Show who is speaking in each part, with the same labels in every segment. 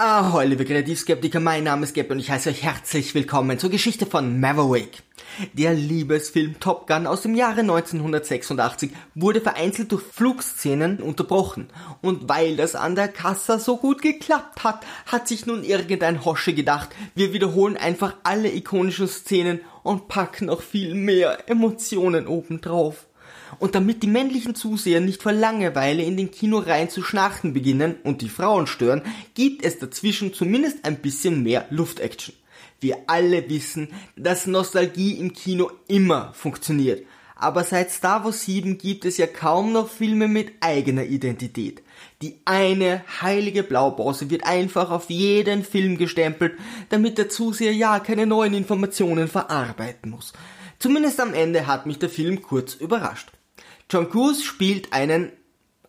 Speaker 1: Ahoi, liebe Kreativskeptiker, mein Name ist Gab und ich heiße euch herzlich willkommen zur Geschichte von Maverick. Der Liebesfilm Top Gun aus dem Jahre 1986 wurde vereinzelt durch Flugszenen unterbrochen. Und weil das an der Kasse so gut geklappt hat, hat sich nun irgendein Hosche gedacht, wir wiederholen einfach alle ikonischen Szenen und packen noch viel mehr Emotionen obendrauf. Und damit die männlichen Zuseher nicht vor Langeweile in den Kinoreihen zu schnarchen beginnen und die Frauen stören, gibt es dazwischen zumindest ein bisschen mehr Luftaction. Wir alle wissen, dass Nostalgie im Kino immer funktioniert. Aber seit Star Wars 7 gibt es ja kaum noch Filme mit eigener Identität. Die eine heilige Blaupause wird einfach auf jeden Film gestempelt, damit der Zuseher ja keine neuen Informationen verarbeiten muss. Zumindest am Ende hat mich der Film kurz überrascht. Tom Cruise spielt einen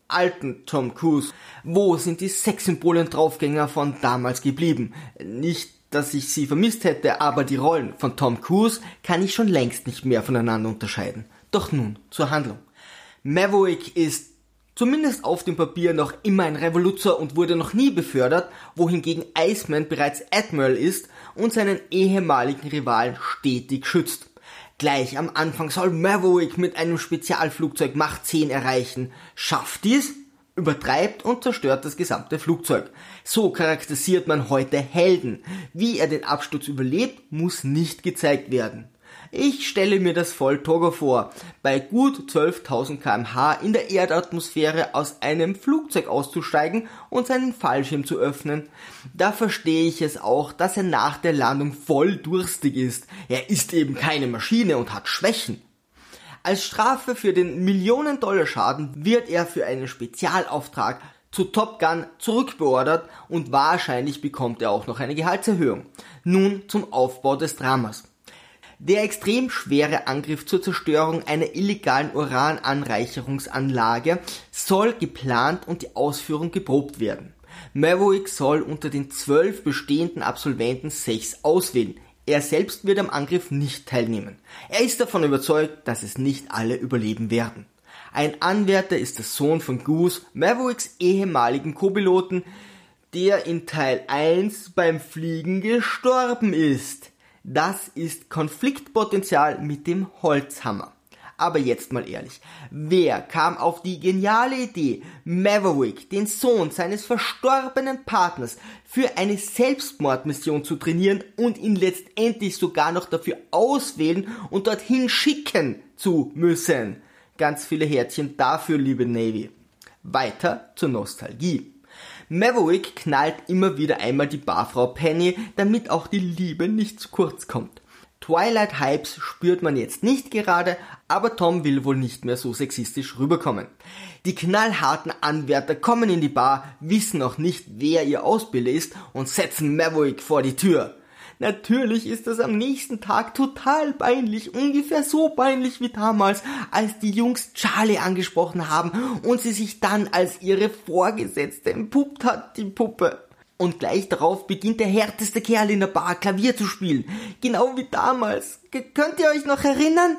Speaker 1: alten Tom Cruise. Wo sind die Sexsymbole und Draufgänger von damals geblieben? Nicht, dass ich sie vermisst hätte, aber die Rollen von Tom Cruise kann ich schon längst nicht mehr voneinander unterscheiden. Doch nun zur Handlung. Maverick ist zumindest auf dem Papier noch immer ein Revoluzer und wurde noch nie befördert, wohingegen Iceman bereits Admiral ist und seinen ehemaligen Rivalen stetig schützt. Gleich am Anfang soll Maverick mit einem Spezialflugzeug Macht 10 erreichen. Schafft dies, übertreibt und zerstört das gesamte Flugzeug. So charakterisiert man heute Helden. Wie er den Absturz überlebt, muss nicht gezeigt werden. Ich stelle mir das Volltoger vor, bei gut 12.000 kmh in der Erdatmosphäre aus einem Flugzeug auszusteigen und seinen Fallschirm zu öffnen. Da verstehe ich es auch, dass er nach der Landung voll durstig ist. Er ist eben keine Maschine und hat Schwächen. Als Strafe für den Millionen-Dollar-Schaden wird er für einen Spezialauftrag zu Top Gun zurückbeordert und wahrscheinlich bekommt er auch noch eine Gehaltserhöhung. Nun zum Aufbau des Dramas. Der extrem schwere Angriff zur Zerstörung einer illegalen Urananreicherungsanlage soll geplant und die Ausführung geprobt werden. Maverick soll unter den zwölf bestehenden Absolventen sechs auswählen. Er selbst wird am Angriff nicht teilnehmen. Er ist davon überzeugt, dass es nicht alle überleben werden. Ein Anwärter ist der Sohn von Goose, Mavericks ehemaligen Co-Piloten, der in Teil 1 beim Fliegen gestorben ist. Das ist Konfliktpotenzial mit dem Holzhammer. Aber jetzt mal ehrlich, wer kam auf die geniale Idee, Maverick, den Sohn seines verstorbenen Partners, für eine Selbstmordmission zu trainieren und ihn letztendlich sogar noch dafür auswählen und dorthin schicken zu müssen? Ganz viele Herzchen dafür, liebe Navy. Weiter zur Nostalgie. Maverick knallt immer wieder einmal die Barfrau Penny, damit auch die Liebe nicht zu kurz kommt. Twilight Hypes spürt man jetzt nicht gerade, aber Tom will wohl nicht mehr so sexistisch rüberkommen. Die knallharten Anwärter kommen in die Bar, wissen auch nicht, wer ihr Ausbilder ist und setzen Maverick vor die Tür. Natürlich ist das am nächsten Tag total peinlich, ungefähr so peinlich wie damals, als die Jungs Charlie angesprochen haben und sie sich dann als ihre Vorgesetzte entpuppt hat, die Puppe. Und gleich darauf beginnt der härteste Kerl in der Bar Klavier zu spielen. Genau wie damals. G könnt ihr euch noch erinnern?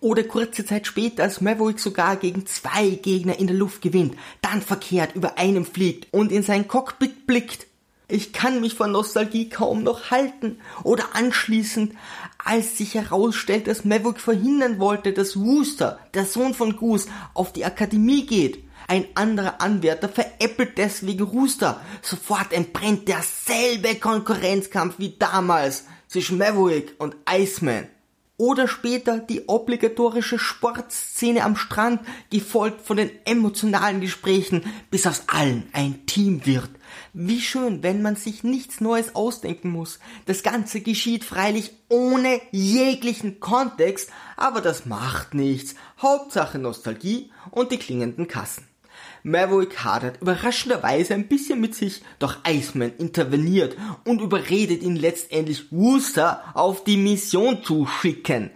Speaker 1: Oder kurze Zeit später, als Maverick sogar gegen zwei Gegner in der Luft gewinnt, dann verkehrt über einem fliegt und in sein Cockpit blickt. Ich kann mich vor Nostalgie kaum noch halten. Oder anschließend, als sich herausstellt, dass Maverick verhindern wollte, dass Wooster, der Sohn von Goose, auf die Akademie geht. Ein anderer Anwärter veräppelt deswegen Rooster. Sofort entbrennt derselbe Konkurrenzkampf wie damals zwischen Maverick und Iceman. Oder später die obligatorische Sportszene am Strand, gefolgt von den emotionalen Gesprächen, bis aus allen ein Team wird. Wie schön, wenn man sich nichts Neues ausdenken muss. Das Ganze geschieht freilich ohne jeglichen Kontext, aber das macht nichts. Hauptsache Nostalgie und die klingenden Kassen. Maverick hadert überraschenderweise ein bisschen mit sich, doch Iceman interveniert und überredet ihn letztendlich Wooster auf die Mission zu schicken.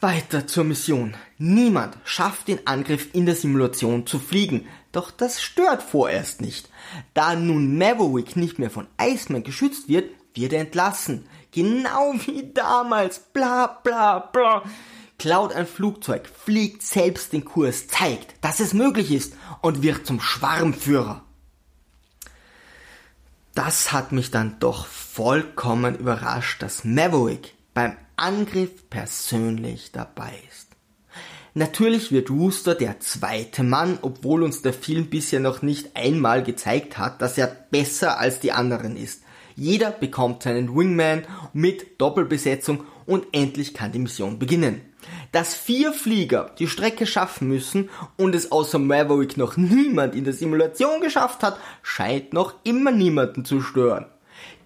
Speaker 1: Weiter zur Mission. Niemand schafft den Angriff in der Simulation zu fliegen, doch das stört vorerst nicht. Da nun Maverick nicht mehr von Iceman geschützt wird, wird er entlassen. Genau wie damals. Bla bla bla klaut ein Flugzeug, fliegt selbst den Kurs, zeigt, dass es möglich ist und wird zum Schwarmführer. das hat mich dann doch vollkommen überrascht, dass Maverick beim Angriff persönlich dabei ist. Natürlich wird Rooster der zweite Mann, obwohl uns der Film bisher noch nicht einmal gezeigt hat, dass er besser als die anderen ist. Jeder bekommt seinen Wingman mit Doppelbesetzung und endlich kann die Mission beginnen. Dass vier Flieger die Strecke schaffen müssen und es außer Maverick noch niemand in der Simulation geschafft hat, scheint noch immer niemanden zu stören.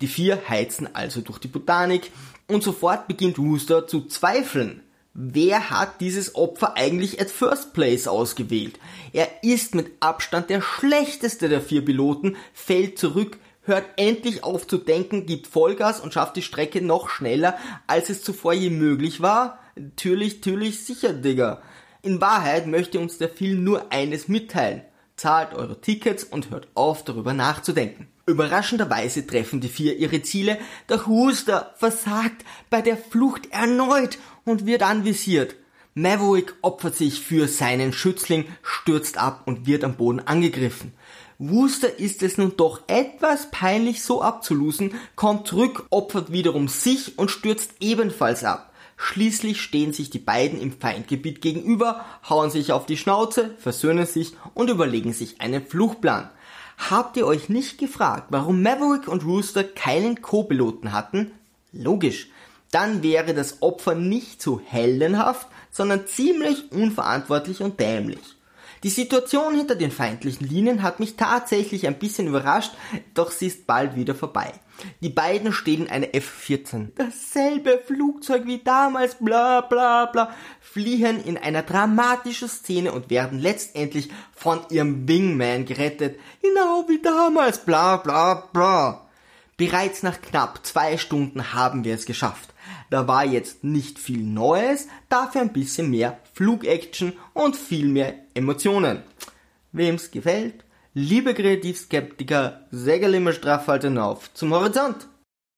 Speaker 1: Die vier heizen also durch die Botanik und sofort beginnt Rooster zu zweifeln wer hat dieses Opfer eigentlich at first place ausgewählt? Er ist mit Abstand der schlechteste der vier Piloten, fällt zurück, hört endlich auf zu denken, gibt Vollgas und schafft die Strecke noch schneller, als es zuvor je möglich war? Natürlich, natürlich, sicher, Digga. In Wahrheit möchte uns der Film nur eines mitteilen. Zahlt eure Tickets und hört auf, darüber nachzudenken. Überraschenderweise treffen die vier ihre Ziele, doch Huster versagt bei der Flucht erneut und wird anvisiert. Maverick opfert sich für seinen Schützling, stürzt ab und wird am Boden angegriffen. Wooster ist es nun doch etwas peinlich so abzulosen, kommt zurück, opfert wiederum sich und stürzt ebenfalls ab. Schließlich stehen sich die beiden im Feindgebiet gegenüber, hauen sich auf die Schnauze, versöhnen sich und überlegen sich einen Fluchtplan. Habt ihr euch nicht gefragt, warum Maverick und Rooster keinen Co-Piloten hatten? Logisch dann wäre das Opfer nicht so heldenhaft, sondern ziemlich unverantwortlich und dämlich. Die Situation hinter den feindlichen Linien hat mich tatsächlich ein bisschen überrascht, doch sie ist bald wieder vorbei. Die beiden stehen eine F-14. Dasselbe Flugzeug wie damals, bla bla bla, fliehen in einer dramatischen Szene und werden letztendlich von ihrem Wingman gerettet. Genau wie damals, bla bla bla. Bereits nach knapp zwei Stunden haben wir es geschafft. Da war jetzt nicht viel Neues, dafür ein bisschen mehr Flugaction und viel mehr Emotionen. Wem's gefällt, liebe Kreativskeptiker, sägerl immer straff halten auf zum Horizont.